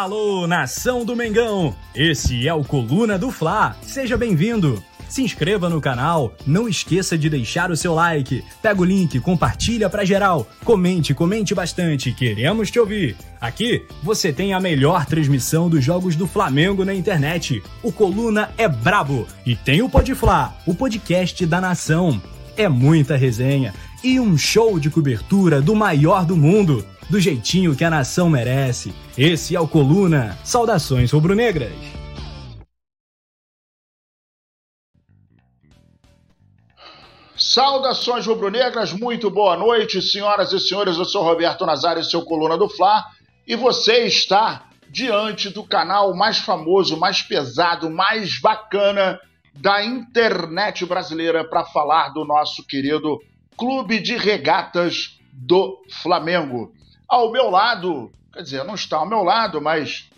Alô, nação do Mengão! Esse é o Coluna do Fla. Seja bem-vindo. Se inscreva no canal, não esqueça de deixar o seu like. Pega o link, compartilha pra geral. Comente, comente bastante, queremos te ouvir. Aqui você tem a melhor transmissão dos jogos do Flamengo na internet. O Coluna é brabo e tem o Podfla, o podcast da nação. É muita resenha e um show de cobertura do maior do mundo do jeitinho que a nação merece. Esse é o Coluna. Saudações rubro-negras. Saudações rubro-negras, muito boa noite, senhoras e senhores. Eu sou Roberto Nazário, seu Coluna do Fla, e você está diante do canal mais famoso, mais pesado, mais bacana da internet brasileira para falar do nosso querido Clube de Regatas do Flamengo. Ao meu lado, quer dizer, não está ao meu lado, mas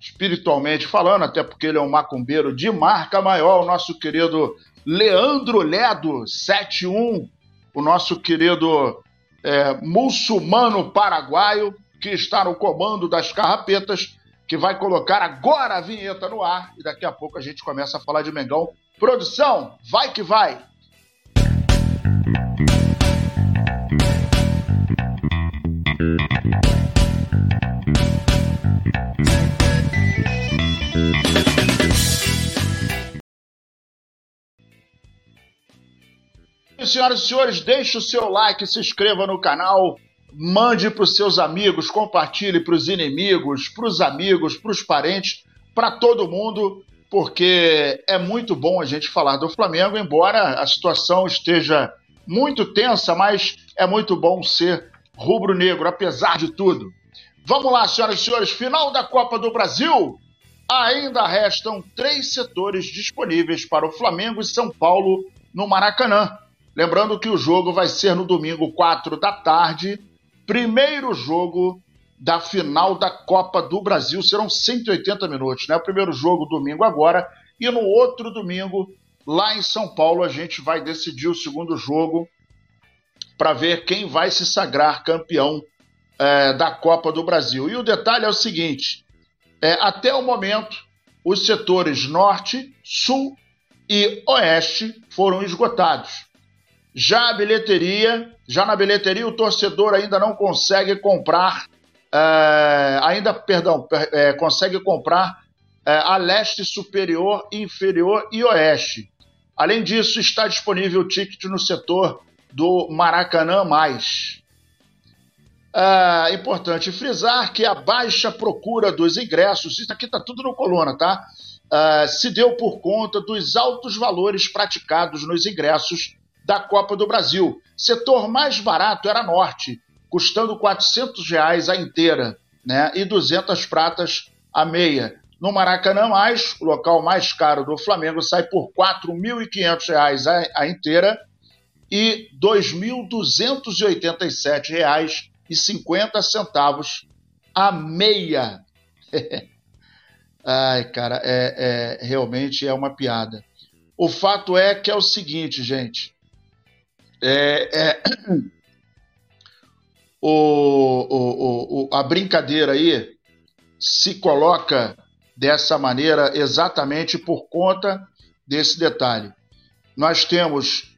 espiritualmente falando, até porque ele é um macumbeiro de marca maior, o nosso querido Leandro Ledo, 71, o nosso querido é, muçulmano paraguaio, que está no comando das carrapetas, que vai colocar agora a vinheta no ar e daqui a pouco a gente começa a falar de Mengão. Produção, vai que vai! Senhoras e senhores, deixe o seu like, se inscreva no canal, mande para os seus amigos, compartilhe para os inimigos, para os amigos, para os parentes, para todo mundo, porque é muito bom a gente falar do Flamengo, embora a situação esteja muito tensa, mas é muito bom ser rubro-negro, apesar de tudo. Vamos lá, senhoras e senhores, final da Copa do Brasil. Ainda restam três setores disponíveis para o Flamengo e São Paulo no Maracanã. Lembrando que o jogo vai ser no domingo, 4 da tarde, primeiro jogo da final da Copa do Brasil. Serão 180 minutos, né? O primeiro jogo domingo agora, e no outro domingo, lá em São Paulo, a gente vai decidir o segundo jogo para ver quem vai se sagrar campeão é, da Copa do Brasil. E o detalhe é o seguinte: é, até o momento, os setores norte, sul e oeste foram esgotados. Já a bilheteria, já na bilheteria o torcedor ainda não consegue comprar, é, ainda, perdão, é, consegue comprar é, a leste superior, inferior e oeste. Além disso, está disponível o ticket no setor do Maracanã mais. É importante frisar que a baixa procura dos ingressos, isso aqui está tudo no coluna, tá? Uh, se deu por conta dos altos valores praticados nos ingressos da Copa do Brasil. Setor mais barato era Norte, custando 400 reais a inteira, né? E 200 pratas a meia. No Maracanã mais, o local mais caro do Flamengo sai por 4.500 reais a, a inteira e 2.287 reais e 50 centavos a meia. Ai, cara, é, é, realmente é uma piada. O fato é que é o seguinte, gente. É, é, o, o, o, a brincadeira aí se coloca dessa maneira exatamente por conta desse detalhe. Nós temos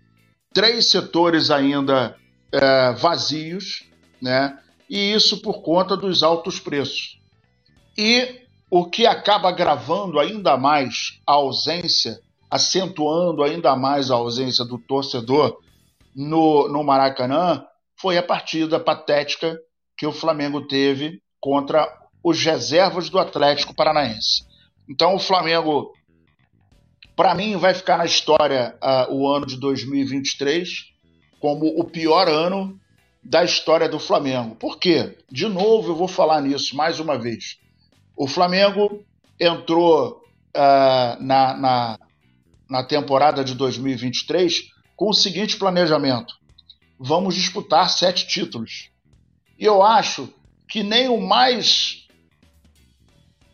três setores ainda é, vazios, né? E isso por conta dos altos preços. E o que acaba agravando ainda mais a ausência, acentuando ainda mais a ausência do torcedor no, no Maracanã foi a partida patética que o Flamengo teve contra os reservas do Atlético Paranaense. Então o Flamengo, para mim, vai ficar na história uh, o ano de 2023 como o pior ano da história do Flamengo. Por quê? De novo, eu vou falar nisso mais uma vez. O Flamengo entrou uh, na, na, na temporada de 2023 com o seguinte planejamento: vamos disputar sete títulos. E eu acho que nem o mais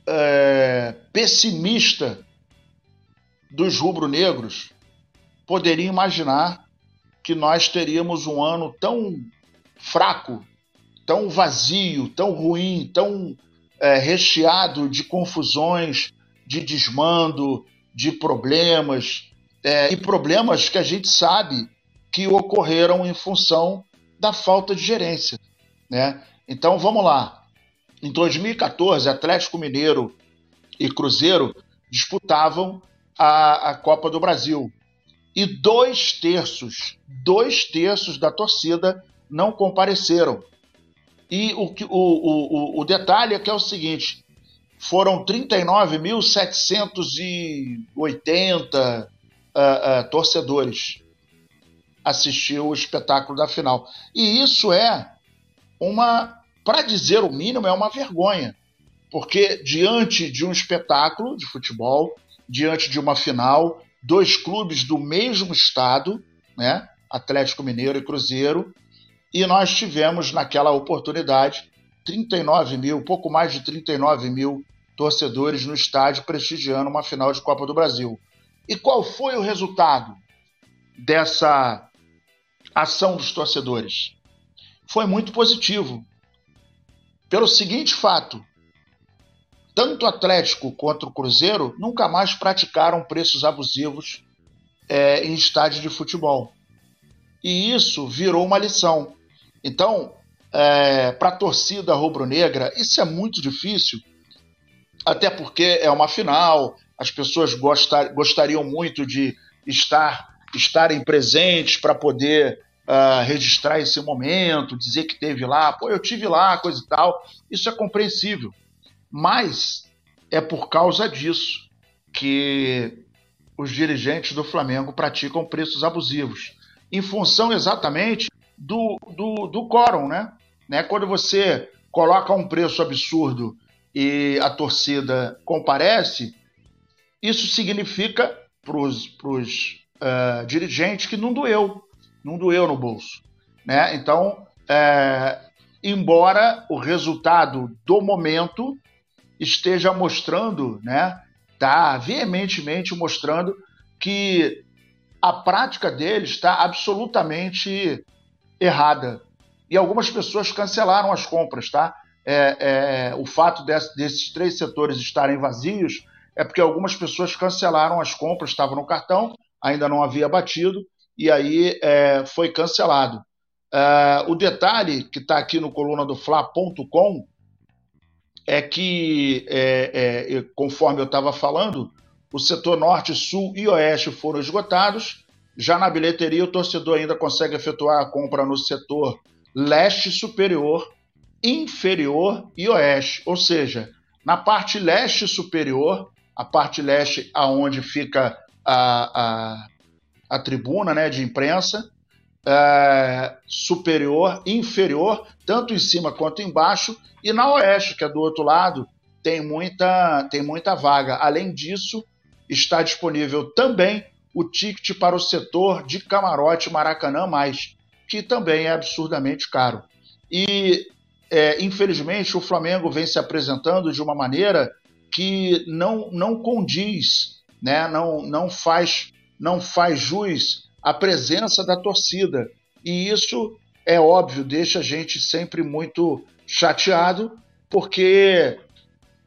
é, pessimista dos rubro-negros poderia imaginar que nós teríamos um ano tão fraco, tão vazio, tão ruim, tão é, recheado de confusões, de desmando, de problemas, é, e problemas que a gente sabe que ocorreram em função da falta de gerência. Né? Então vamos lá. Em 2014, Atlético Mineiro e Cruzeiro disputavam a, a Copa do Brasil. E dois terços, dois terços da torcida não compareceram. E o, o, o, o detalhe é que é o seguinte: foram 39.780 uh, uh, torcedores assistir o espetáculo da final. E isso é uma, para dizer o mínimo, é uma vergonha. Porque diante de um espetáculo de futebol, diante de uma final, dois clubes do mesmo estado, né? Atlético Mineiro e Cruzeiro, e nós tivemos naquela oportunidade 39 mil, pouco mais de 39 mil torcedores no estádio prestigiando uma final de Copa do Brasil. E qual foi o resultado dessa ação dos torcedores? Foi muito positivo. Pelo seguinte fato: tanto o Atlético quanto o Cruzeiro nunca mais praticaram preços abusivos é, em estádio de futebol. E isso virou uma lição. Então, é, para a torcida rubro-negra, isso é muito difícil, até porque é uma final, as pessoas gostar, gostariam muito de estar estarem presentes para poder uh, registrar esse momento, dizer que teve lá, pô, eu tive lá, coisa e tal. Isso é compreensível. Mas é por causa disso que os dirigentes do Flamengo praticam preços abusivos, em função exatamente do, do, do quórum, né? né? Quando você coloca um preço absurdo e a torcida comparece, isso significa para os uh, dirigentes que não doeu, não doeu no bolso. Né? Então, é, embora o resultado do momento esteja mostrando, né, tá veementemente mostrando que a prática deles está absolutamente errada. E algumas pessoas cancelaram as compras, tá? É, é, o fato desse, desses três setores estarem vazios é porque algumas pessoas cancelaram as compras, estavam no cartão, ainda não havia batido, e aí é, foi cancelado. É, o detalhe que está aqui no coluna do Fla.com é que, é, é, conforme eu estava falando, o setor norte, sul e oeste foram esgotados. Já na bilheteria, o torcedor ainda consegue efetuar a compra no setor leste superior, inferior e oeste. Ou seja, na parte leste superior, a parte leste aonde fica a, a, a tribuna né, de imprensa, é, superior, inferior, tanto em cima quanto embaixo, e na oeste, que é do outro lado, tem muita, tem muita vaga. Além disso, está disponível também o ticket para o setor de camarote Maracanã Mais, que também é absurdamente caro. E, é, infelizmente, o Flamengo vem se apresentando de uma maneira que não, não condiz, né? não, não, faz, não faz jus à presença da torcida. E isso, é óbvio, deixa a gente sempre muito chateado, porque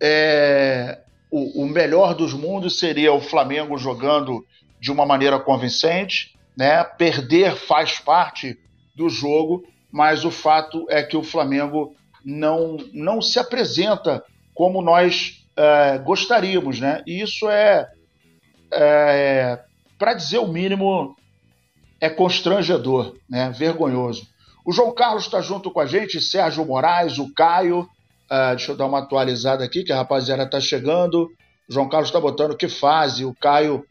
é, o, o melhor dos mundos seria o Flamengo jogando de uma maneira convincente, né? Perder faz parte do jogo, mas o fato é que o Flamengo não, não se apresenta como nós é, gostaríamos, né? E isso é, é para dizer o mínimo, é constrangedor, né? Vergonhoso. O João Carlos está junto com a gente, Sérgio Moraes, o Caio. Uh, deixa eu dar uma atualizada aqui, que a rapaziada está chegando. O João Carlos está botando que fase. O Caio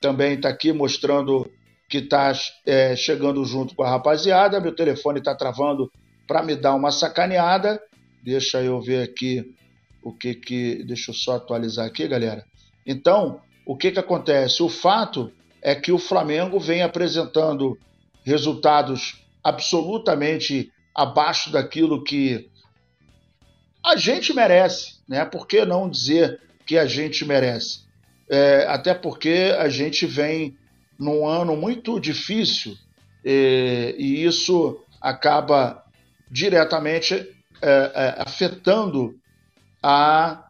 também está aqui mostrando que está é, chegando junto com a rapaziada. Meu telefone está travando para me dar uma sacaneada. Deixa eu ver aqui o que que. Deixa eu só atualizar aqui, galera. Então, o que que acontece? O fato é que o Flamengo vem apresentando resultados absolutamente abaixo daquilo que a gente merece, né? Por que não dizer que a gente merece? É, até porque a gente vem num ano muito difícil e, e isso acaba diretamente é, é, afetando a,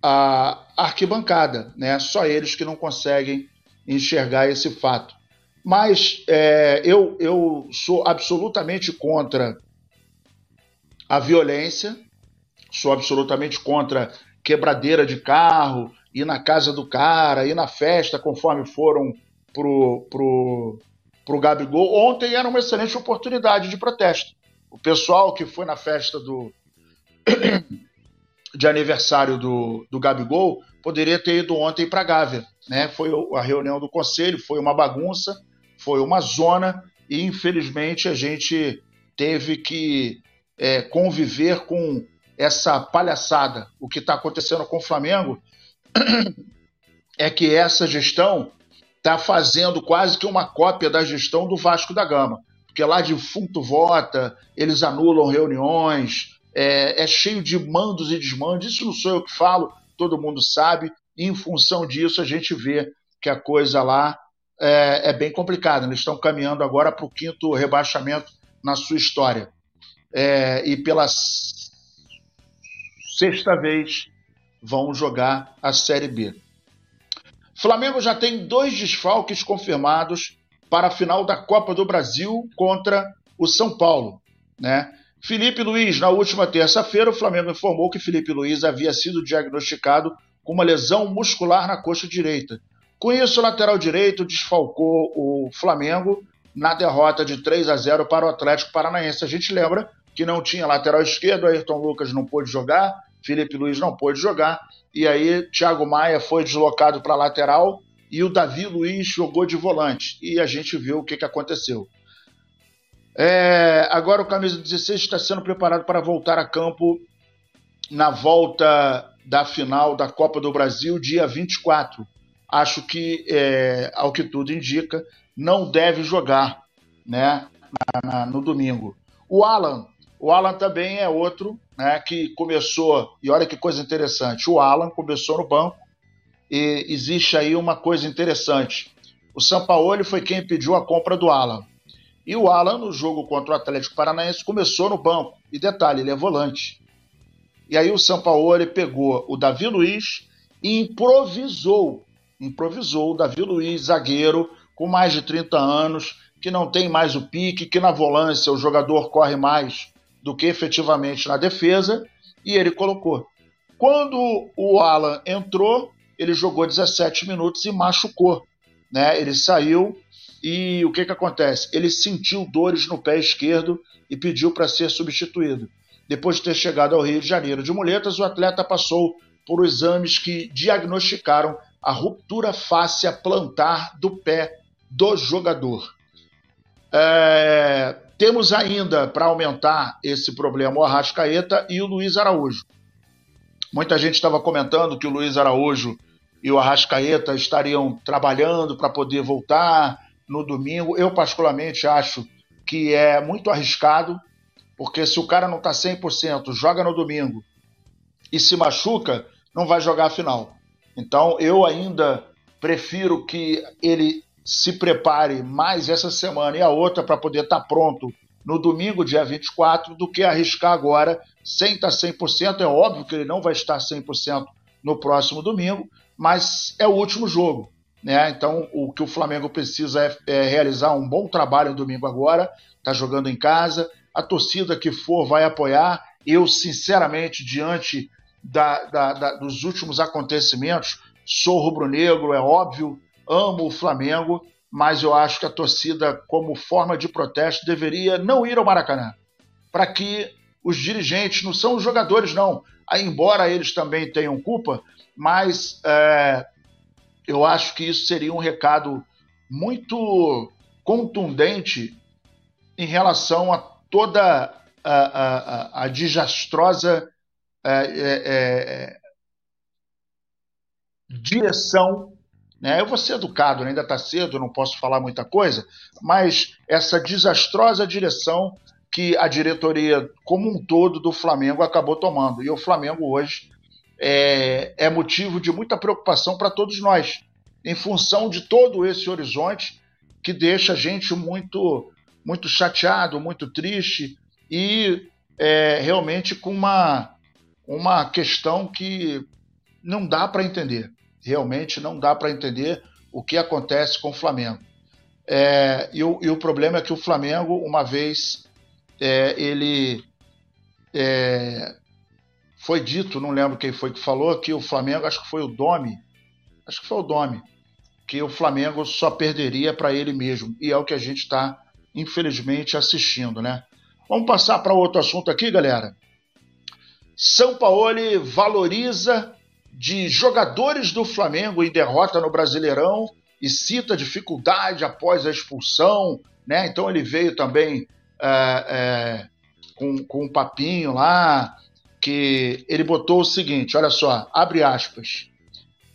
a arquibancada, né? Só eles que não conseguem enxergar esse fato. Mas é, eu, eu sou absolutamente contra a violência, sou absolutamente contra quebradeira de carro, ir na casa do cara, ir na festa, conforme foram pro, pro, pro Gabigol. Ontem era uma excelente oportunidade de protesto. O pessoal que foi na festa do de aniversário do, do Gabigol poderia ter ido ontem para Gávea. Né? Foi a reunião do conselho, foi uma bagunça, foi uma zona e infelizmente a gente teve que é, conviver com essa palhaçada. O que está acontecendo com o Flamengo é que essa gestão está fazendo quase que uma cópia da gestão do Vasco da Gama. Porque lá defunto vota, eles anulam reuniões, é, é cheio de mandos e desmandos. Isso não sou eu que falo, todo mundo sabe. E em função disso, a gente vê que a coisa lá é, é bem complicada. Eles estão caminhando agora para o quinto rebaixamento na sua história. É, e pela sexta vez vão jogar a Série B. Flamengo já tem dois desfalques confirmados para a final da Copa do Brasil contra o São Paulo. Né? Felipe Luiz, na última terça-feira, o Flamengo informou que Felipe Luiz havia sido diagnosticado com uma lesão muscular na coxa direita. Com isso, o lateral direito desfalcou o Flamengo na derrota de 3 a 0 para o Atlético Paranaense. A gente lembra que não tinha lateral esquerdo, Ayrton Lucas não pôde jogar, Felipe Luiz não pôde jogar, e aí Thiago Maia foi deslocado para lateral e o Davi Luiz jogou de volante. E a gente viu o que, que aconteceu. É, agora o camisa 16 está sendo preparado para voltar a campo na volta da final da Copa do Brasil, dia 24 acho que, é, ao que tudo indica, não deve jogar né, na, na, no domingo. O Alan, o Alan também é outro né, que começou, e olha que coisa interessante, o Alan começou no banco, e existe aí uma coisa interessante. O Sampaoli foi quem pediu a compra do Alan. E o Alan, no jogo contra o Atlético Paranaense, começou no banco. E detalhe, ele é volante. E aí o Sampaoli pegou o Davi Luiz e improvisou improvisou o Davi Luiz, zagueiro, com mais de 30 anos, que não tem mais o pique, que na volância o jogador corre mais do que efetivamente na defesa, e ele colocou. Quando o Alan entrou, ele jogou 17 minutos e machucou. Né? Ele saiu e o que, que acontece? Ele sentiu dores no pé esquerdo e pediu para ser substituído. Depois de ter chegado ao Rio de Janeiro de muletas, o atleta passou por exames que diagnosticaram a ruptura fáscia plantar do pé do jogador. É, temos ainda para aumentar esse problema o Arrascaeta e o Luiz Araújo. Muita gente estava comentando que o Luiz Araújo e o Arrascaeta estariam trabalhando para poder voltar no domingo. Eu, particularmente, acho que é muito arriscado, porque se o cara não está 100%, joga no domingo e se machuca, não vai jogar a final. Então eu ainda prefiro que ele se prepare mais essa semana e a outra para poder estar tá pronto no domingo, dia 24, do que arriscar agora sem estar 100%. É óbvio que ele não vai estar 100% no próximo domingo, mas é o último jogo. Né? Então, o que o Flamengo precisa é, é realizar um bom trabalho no domingo agora, está jogando em casa, a torcida que for vai apoiar. Eu, sinceramente, diante da, da, da, dos últimos acontecimentos. Sou rubro-negro, é óbvio, amo o Flamengo, mas eu acho que a torcida, como forma de protesto, deveria não ir ao Maracanã. Para que os dirigentes, não são os jogadores, não, embora eles também tenham culpa, mas é, eu acho que isso seria um recado muito contundente em relação a toda a, a, a, desastrosa é, é, é, direção. Né? Eu vou ser educado, né? ainda está cedo, não posso falar muita coisa, mas essa desastrosa direção que a diretoria como um todo do Flamengo acabou tomando. E o Flamengo hoje é, é motivo de muita preocupação para todos nós, em função de todo esse horizonte que deixa a gente muito, muito chateado, muito triste e é, realmente com uma uma questão que não dá para entender. Realmente não dá para entender o que acontece com o Flamengo. É, e, o, e, o, problema é que o Flamengo, uma vez, é, ele é, foi dito, não lembro quem foi que falou, que o Flamengo, acho que foi o Domi, acho que foi o Domi, que o Flamengo só perderia para ele mesmo. E é o que a gente está, infelizmente, assistindo, né? Vamos passar para outro assunto aqui, galera. São Paulo valoriza de jogadores do Flamengo em derrota no Brasileirão e cita dificuldade após a expulsão, né? Então ele veio também é, é, com, com um papinho lá que ele botou o seguinte, olha só, abre aspas.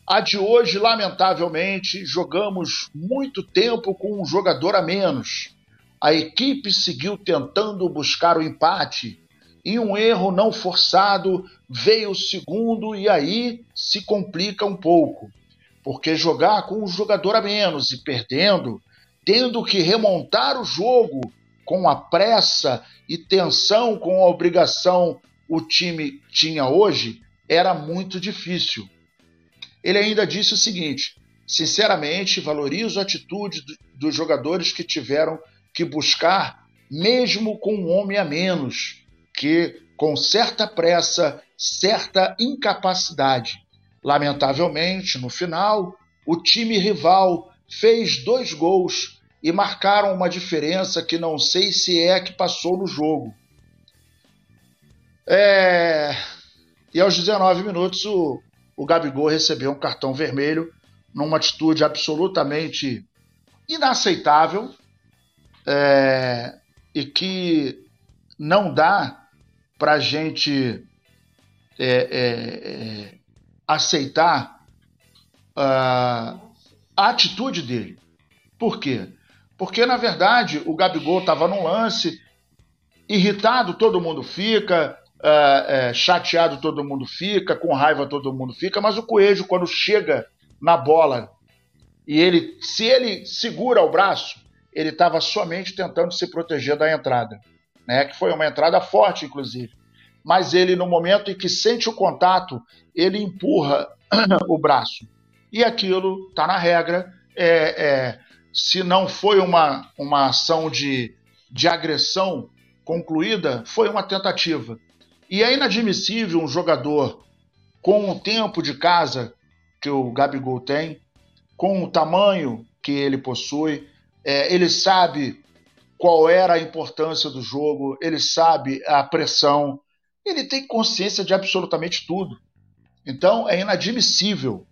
A de hoje, lamentavelmente, jogamos muito tempo com um jogador a menos. A equipe seguiu tentando buscar o empate e um erro não forçado veio o segundo e aí se complica um pouco. Porque jogar com um jogador a menos e perdendo, tendo que remontar o jogo com a pressa e tensão com a obrigação o time tinha hoje, era muito difícil. Ele ainda disse o seguinte: sinceramente, valorizo a atitude dos jogadores que tiveram que buscar, mesmo com um homem a menos, que com certa pressa, certa incapacidade. Lamentavelmente, no final, o time rival fez dois gols e marcaram uma diferença que não sei se é que passou no jogo. É... E aos 19 minutos, o, o Gabigol recebeu um cartão vermelho numa atitude absolutamente inaceitável é, e que não dá para a gente é, é, é, aceitar a atitude dele. Por quê? Porque, na verdade, o Gabigol estava num lance, irritado todo mundo fica, é, é, chateado todo mundo fica, com raiva todo mundo fica, mas o Coelho, quando chega na bola e ele, se ele segura o braço, ele estava somente tentando se proteger da entrada, né? Que foi uma entrada forte, inclusive. Mas ele, no momento em que sente o contato, ele empurra o braço. E aquilo está na regra. É, é, se não foi uma, uma ação de, de agressão concluída, foi uma tentativa. E é inadmissível um jogador com o tempo de casa que o Gabigol tem, com o tamanho que ele possui, é, ele sabe qual era a importância do jogo, ele sabe a pressão, ele tem consciência de absolutamente tudo. Então é inadmissível.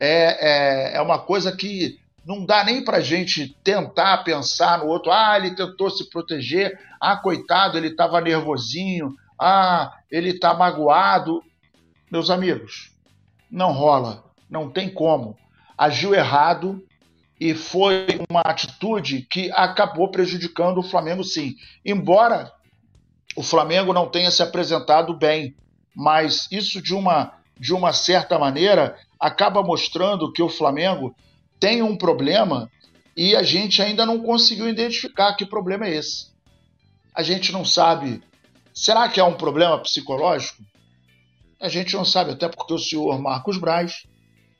É, é, é uma coisa que não dá nem para gente tentar pensar no outro. Ah, ele tentou se proteger. Ah, coitado, ele estava nervosinho ah, ele está magoado. Meus amigos, não rola, não tem como. Agiu errado e foi uma atitude que acabou prejudicando o Flamengo, sim. Embora o Flamengo não tenha se apresentado bem, mas isso de uma, de uma certa maneira acaba mostrando que o Flamengo tem um problema e a gente ainda não conseguiu identificar que problema é esse. A gente não sabe Será que é um problema psicológico? A gente não sabe, até porque o senhor Marcos Braz,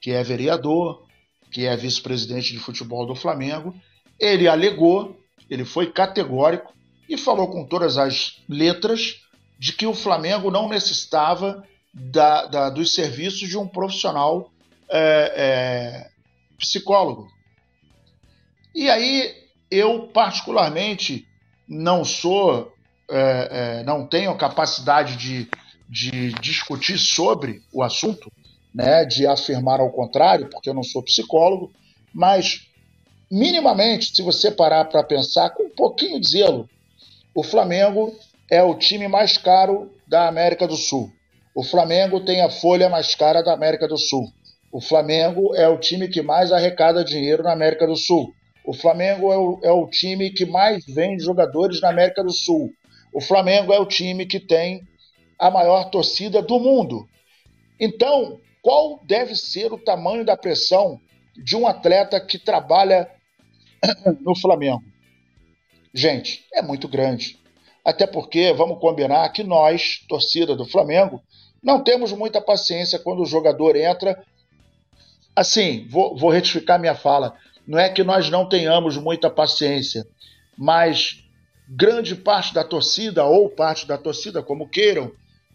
que é vereador, que é vice-presidente de futebol do Flamengo, ele alegou, ele foi categórico e falou com todas as letras de que o Flamengo não necessitava da, da, dos serviços de um profissional é, é, psicólogo. E aí, eu, particularmente, não sou é, é, não tenho capacidade de, de discutir sobre o assunto, né, de afirmar ao contrário, porque eu não sou psicólogo, mas minimamente, se você parar para pensar com um pouquinho de zelo, o Flamengo é o time mais caro da América do Sul. O Flamengo tem a folha mais cara da América do Sul. O Flamengo é o time que mais arrecada dinheiro na América do Sul. O Flamengo é o, é o time que mais vende jogadores na América do Sul. O Flamengo é o time que tem a maior torcida do mundo. Então, qual deve ser o tamanho da pressão de um atleta que trabalha no Flamengo? Gente, é muito grande. Até porque, vamos combinar que nós, torcida do Flamengo, Não temos muita paciência quando o jogador entra. Assim, vou, vou retificar minha fala. Não é que nós não tenhamos muita paciência, mas grande parte da torcida, ou parte da torcida, como queiram,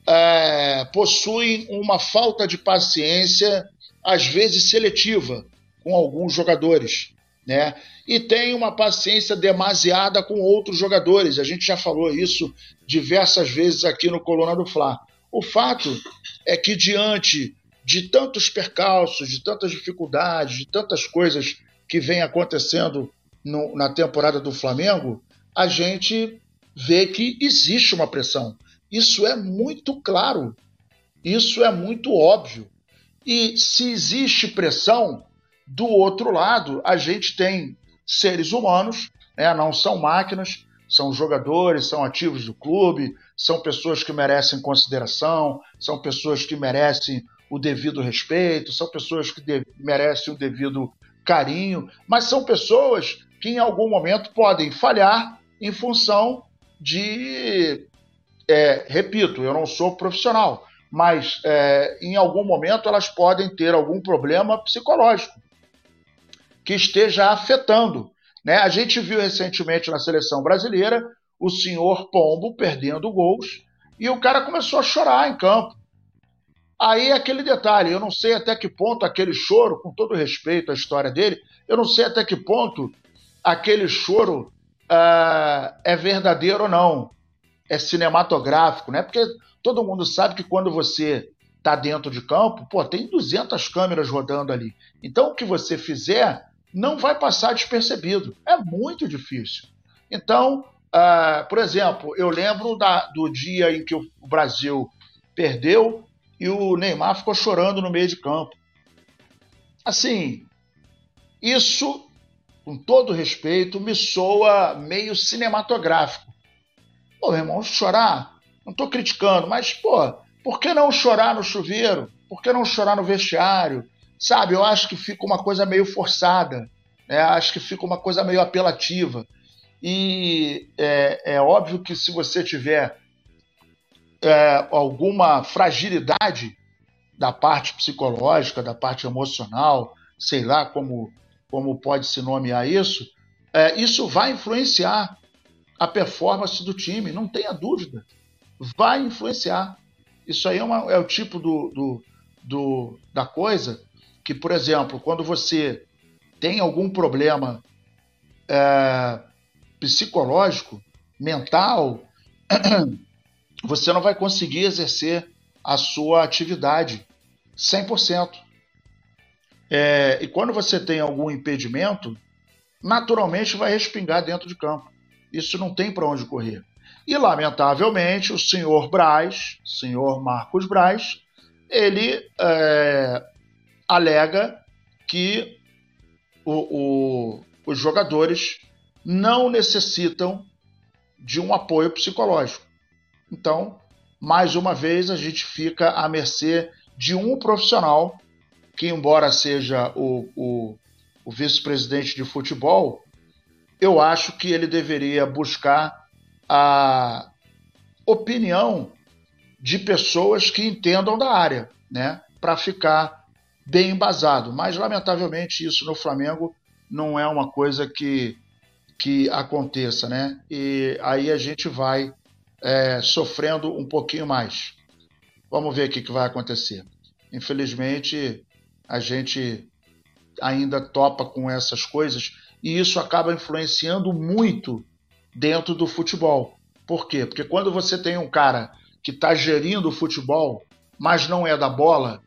é, possuem uma falta de paciência, às vezes seletiva, com alguns jogadores. Né? E tem uma paciência demasiada com outros jogadores. A gente já falou isso diversas vezes aqui no Coluna do Fla. O fato é que, diante de tantos percalços, de tantas dificuldades, de tantas coisas que vem acontecendo no, na temporada do Flamengo, a gente vê que existe uma pressão. Isso é muito claro, isso é muito óbvio. E se existe pressão, do outro lado, a gente tem seres humanos, né, não são máquinas, são jogadores, são ativos do clube, são pessoas que merecem consideração, são pessoas que merecem o devido respeito, são pessoas que merecem o devido carinho, mas são pessoas que em algum momento podem falhar em função de. É, repito, eu não sou profissional, mas é, em algum momento elas podem ter algum problema psicológico que esteja afetando. Né? A gente viu recentemente na seleção brasileira o senhor Pombo perdendo gols e o cara começou a chorar em campo. Aí aquele detalhe, eu não sei até que ponto aquele choro, com todo respeito à história dele, eu não sei até que ponto aquele choro uh, é verdadeiro ou não, é cinematográfico, né? Porque todo mundo sabe que quando você está dentro de campo, pô, tem 200 câmeras rodando ali. Então o que você fizer não vai passar despercebido. É muito difícil. Então, uh, por exemplo, eu lembro da, do dia em que o Brasil perdeu e o Neymar ficou chorando no meio de campo. Assim, isso, com todo respeito, me soa meio cinematográfico. Pô, meu irmão, chorar, não estou criticando, mas, pô, por que não chorar no chuveiro? Por que não chorar no vestiário? Sabe, eu acho que fica uma coisa meio forçada, né? acho que fica uma coisa meio apelativa. E é, é óbvio que se você tiver é, alguma fragilidade da parte psicológica, da parte emocional, sei lá como, como pode se nomear isso, é, isso vai influenciar a performance do time, não tenha dúvida. Vai influenciar. Isso aí é, uma, é o tipo do, do, do, da coisa que, por exemplo, quando você tem algum problema é, psicológico, mental, você não vai conseguir exercer a sua atividade 100%. É, e quando você tem algum impedimento, naturalmente vai respingar dentro de campo. Isso não tem para onde correr. E, lamentavelmente, o senhor Braz, senhor Marcos Braz, ele é, alega que o, o, os jogadores não necessitam de um apoio psicológico. Então, mais uma vez, a gente fica à mercê de um profissional que, embora seja o, o, o vice-presidente de futebol, eu acho que ele deveria buscar a opinião de pessoas que entendam da área, né, para ficar bem embasado. Mas, lamentavelmente, isso no Flamengo não é uma coisa que, que aconteça, né? E aí a gente vai é, sofrendo um pouquinho mais. Vamos ver o que, que vai acontecer. Infelizmente, a gente ainda topa com essas coisas e isso acaba influenciando muito dentro do futebol. Por quê? Porque quando você tem um cara que está gerindo o futebol, mas não é da bola,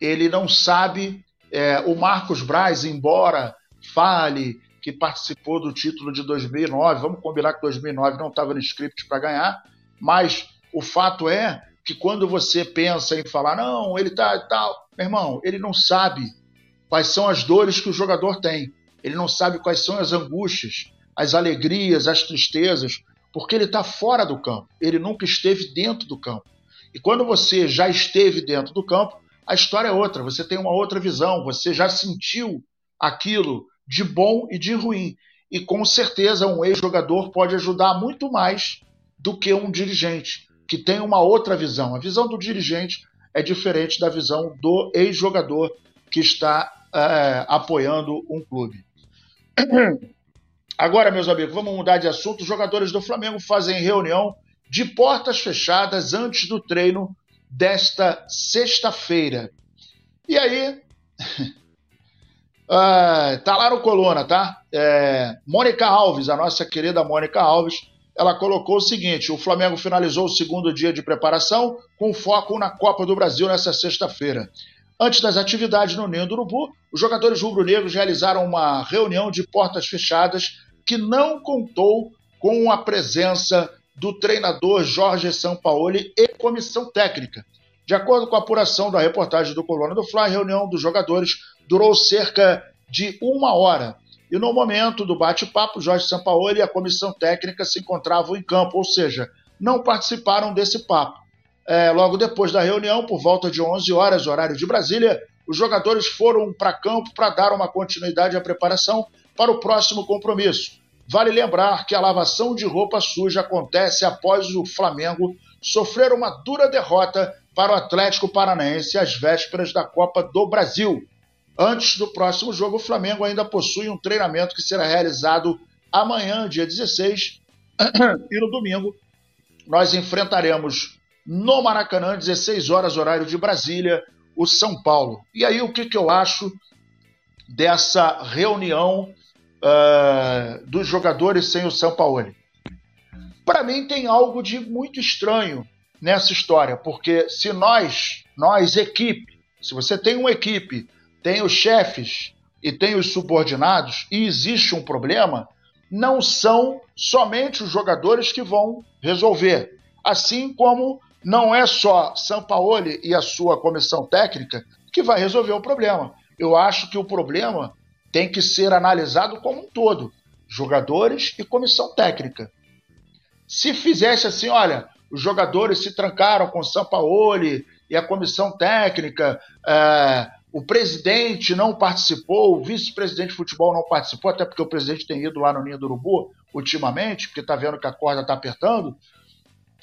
ele não sabe. É, o Marcos Braz, embora fale que participou do título de 2009. Vamos combinar que 2009 não estava no script para ganhar, mas o fato é que quando você pensa em falar, não, ele tá tal, meu irmão, ele não sabe quais são as dores que o jogador tem. Ele não sabe quais são as angústias, as alegrias, as tristezas, porque ele está fora do campo. Ele nunca esteve dentro do campo. E quando você já esteve dentro do campo, a história é outra. Você tem uma outra visão. Você já sentiu aquilo de bom e de ruim. E com certeza um ex-jogador pode ajudar muito mais do que um dirigente. Que tem uma outra visão. A visão do dirigente é diferente da visão do ex-jogador que está é, apoiando um clube. Agora, meus amigos, vamos mudar de assunto. Os jogadores do Flamengo fazem reunião de portas fechadas antes do treino desta sexta-feira. E aí, uh, tá lá no coluna, tá? É, Mônica Alves, a nossa querida Mônica Alves, ela colocou o seguinte: o Flamengo finalizou o segundo dia de preparação com foco na Copa do Brasil nessa sexta-feira. Antes das atividades no Ninho do Urubu, os jogadores rubro-negros realizaram uma reunião de portas fechadas que não contou com a presença do treinador Jorge Sampaoli e comissão técnica. De acordo com a apuração da reportagem do Coluna do Fla, a reunião dos jogadores durou cerca de uma hora. E no momento do bate-papo, Jorge Sampaoli e a comissão técnica se encontravam em campo, ou seja, não participaram desse papo. É, logo depois da reunião, por volta de 11 horas, horário de Brasília, os jogadores foram para campo para dar uma continuidade à preparação para o próximo compromisso. Vale lembrar que a lavação de roupa suja acontece após o Flamengo sofrer uma dura derrota para o Atlético Paranaense às vésperas da Copa do Brasil. Antes do próximo jogo, o Flamengo ainda possui um treinamento que será realizado amanhã, dia 16, e no domingo nós enfrentaremos no Maracanã, 16 horas, horário de Brasília, o São Paulo. E aí, o que, que eu acho dessa reunião uh, dos jogadores sem o São Paulo? Para mim, tem algo de muito estranho nessa história, porque se nós, nós, equipe, se você tem uma equipe, tem os chefes e tem os subordinados, e existe um problema, não são somente os jogadores que vão resolver. Assim como não é só Sampaoli e a sua comissão técnica que vai resolver o problema. Eu acho que o problema tem que ser analisado como um todo, jogadores e comissão técnica. Se fizesse assim, olha, os jogadores se trancaram com Sampaoli e a comissão técnica, é, o presidente não participou, o vice-presidente de futebol não participou, até porque o presidente tem ido lá no Ninho do Urubu ultimamente, porque está vendo que a corda está apertando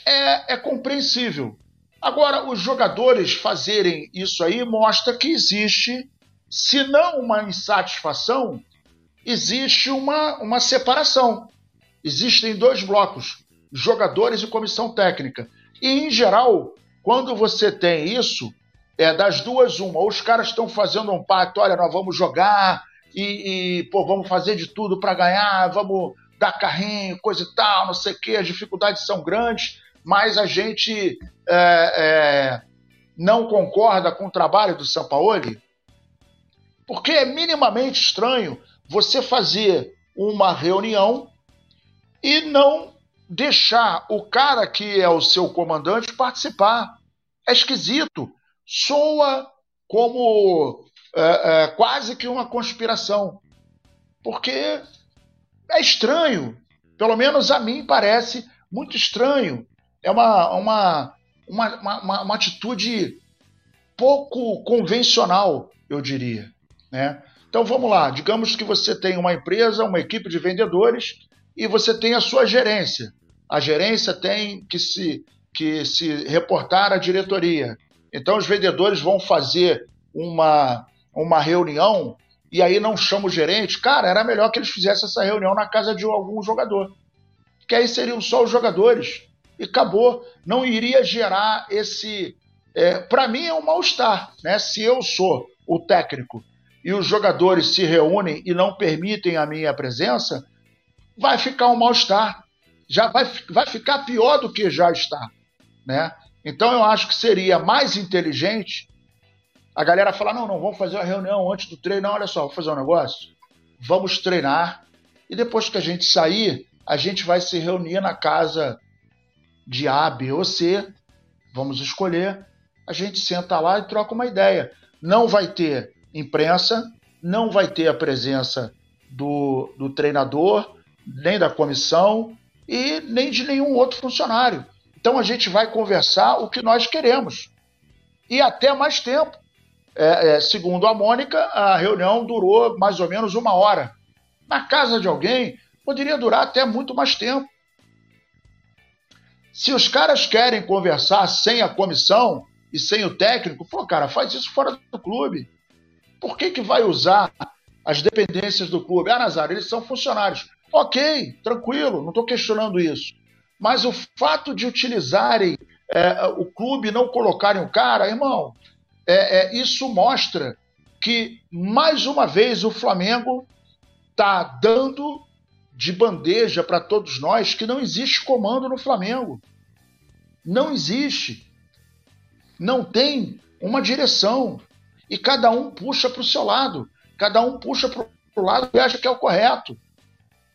é, é compreensível. Agora, os jogadores fazerem isso aí mostra que existe, se não uma insatisfação, existe uma, uma separação. Existem dois blocos, jogadores e comissão técnica. E, em geral, quando você tem isso, é das duas uma. Ou os caras estão fazendo um pacto, olha, nós vamos jogar e, e pô, vamos fazer de tudo para ganhar, vamos dar carrinho, coisa e tal, não sei o quê, as dificuldades são grandes mas a gente é, é, não concorda com o trabalho do Sampaoli? Porque é minimamente estranho você fazer uma reunião e não deixar o cara que é o seu comandante participar. É esquisito. Soa como é, é, quase que uma conspiração. Porque é estranho. Pelo menos a mim parece muito estranho é uma, uma, uma, uma, uma atitude pouco convencional, eu diria. Né? Então vamos lá, digamos que você tem uma empresa, uma equipe de vendedores e você tem a sua gerência. A gerência tem que se, que se reportar à diretoria. Então os vendedores vão fazer uma, uma reunião e aí não chama o gerente. Cara, era melhor que eles fizessem essa reunião na casa de algum jogador. Que aí seriam só os jogadores e acabou. Não iria gerar esse. É, Para mim é um mal-estar. Né? Se eu sou o técnico e os jogadores se reúnem e não permitem a minha presença, vai ficar um mal-estar. Já vai, vai ficar pior do que já está. Né? Então eu acho que seria mais inteligente a galera falar: não, não, vamos fazer uma reunião antes do treino. Olha só, vou fazer um negócio. Vamos treinar e depois que a gente sair, a gente vai se reunir na casa de A, B ou C, vamos escolher, a gente senta lá e troca uma ideia. Não vai ter imprensa, não vai ter a presença do, do treinador, nem da comissão e nem de nenhum outro funcionário. Então a gente vai conversar o que nós queremos. E até mais tempo. É, é, segundo a Mônica, a reunião durou mais ou menos uma hora. Na casa de alguém, poderia durar até muito mais tempo. Se os caras querem conversar sem a comissão e sem o técnico, pô, cara, faz isso fora do clube. Por que, que vai usar as dependências do clube? Ah, Nazário, eles são funcionários. Ok, tranquilo, não estou questionando isso. Mas o fato de utilizarem é, o clube não colocarem o cara, irmão, é, é, isso mostra que, mais uma vez, o Flamengo está dando de bandeja para todos nós que não existe comando no Flamengo. Não existe. Não tem uma direção. E cada um puxa para o seu lado. Cada um puxa para o lado que acha que é o correto.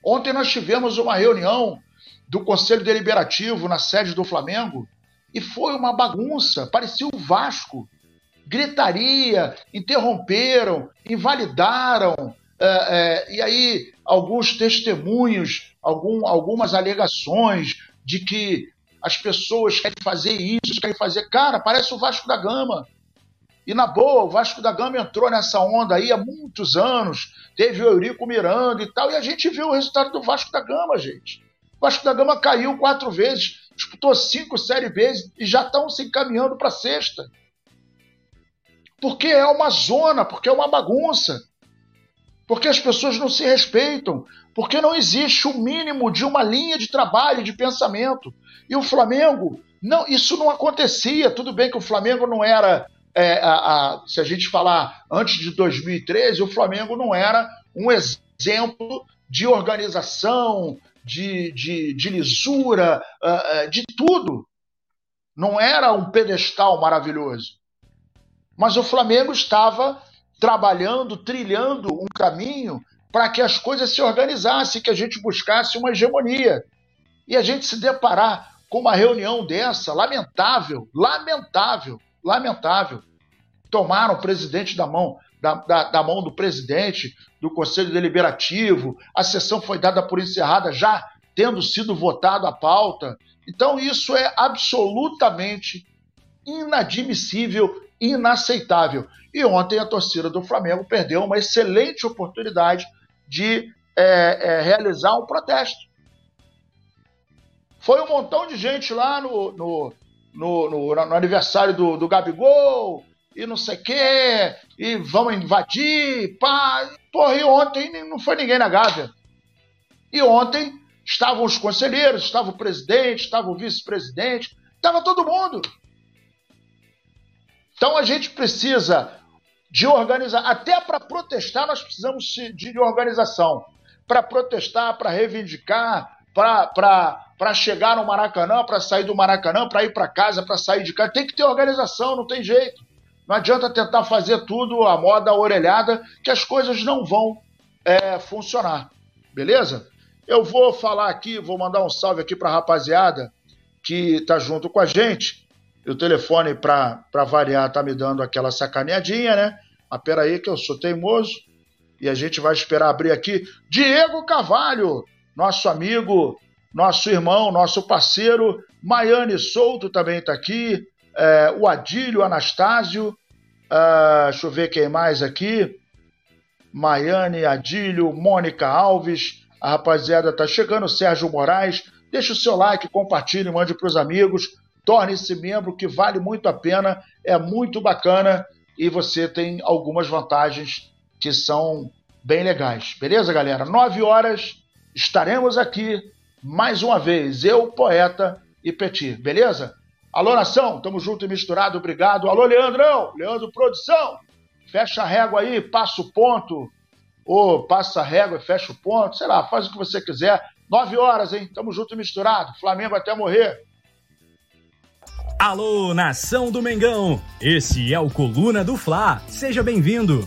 Ontem nós tivemos uma reunião do Conselho Deliberativo na sede do Flamengo e foi uma bagunça. Parecia o Vasco. Gritaria, interromperam, invalidaram, é, é, e aí alguns testemunhos, algum, algumas alegações de que as pessoas querem fazer isso, querem fazer. Cara, parece o Vasco da Gama. E na boa, o Vasco da Gama entrou nessa onda aí há muitos anos, teve o Eurico Miranda e tal, e a gente viu o resultado do Vasco da Gama, gente. Vasco da Gama caiu quatro vezes, disputou cinco série vezes e já estão se encaminhando para sexta. Porque é uma zona, porque é uma bagunça porque as pessoas não se respeitam, porque não existe o mínimo de uma linha de trabalho, de pensamento. E o Flamengo, não, isso não acontecia. Tudo bem que o Flamengo não era, é, a, a, se a gente falar antes de 2013, o Flamengo não era um exemplo de organização, de, de, de lisura, uh, de tudo. Não era um pedestal maravilhoso. Mas o Flamengo estava trabalhando, trilhando um caminho para que as coisas se organizassem, que a gente buscasse uma hegemonia. E a gente se deparar com uma reunião dessa, lamentável, lamentável, lamentável. Tomaram o presidente da mão, da, da, da mão do presidente do Conselho Deliberativo, a sessão foi dada por encerrada já tendo sido votado a pauta. Então, isso é absolutamente inadmissível inaceitável. E ontem a torcida do Flamengo perdeu uma excelente oportunidade de é, é, realizar um protesto. Foi um montão de gente lá no, no, no, no, no aniversário do, do Gabigol e não sei o quê, e vamos invadir, pá. Porra, e ontem não foi ninguém na Gávea. E ontem estavam os conselheiros, estava o presidente, estava o vice-presidente, estava todo mundo. Então a gente precisa de organizar, até para protestar nós precisamos de organização. Para protestar, para reivindicar, para chegar no Maracanã, para sair do Maracanã, para ir para casa, para sair de casa. Tem que ter organização, não tem jeito. Não adianta tentar fazer tudo a moda orelhada, que as coisas não vão é, funcionar. Beleza? Eu vou falar aqui, vou mandar um salve aqui para a rapaziada que está junto com a gente. E o telefone, para variar, tá me dando aquela sacaneadinha, né? Mas peraí que eu sou teimoso. E a gente vai esperar abrir aqui. Diego Carvalho, nosso amigo, nosso irmão, nosso parceiro. Maiane Souto também está aqui. É, o Adílio Anastásio. Uh, deixa eu ver quem mais aqui. Maiane, Adílio, Mônica Alves. A rapaziada tá chegando. Sérgio Moraes. Deixa o seu like, compartilhe, mande para os amigos torne-se membro, que vale muito a pena, é muito bacana e você tem algumas vantagens que são bem legais. Beleza, galera? Nove horas estaremos aqui mais uma vez, eu, poeta e Petit, beleza? Alô, nação, tamo junto e misturado, obrigado. Alô, Leandrão, Leandro Produção, fecha a régua aí, passa o ponto, ou passa a régua e fecha o ponto, sei lá, faz o que você quiser. Nove horas, hein? Tamo junto e misturado. Flamengo até morrer. Alô, nação do Mengão! Esse é o Coluna do Fla. Seja bem-vindo!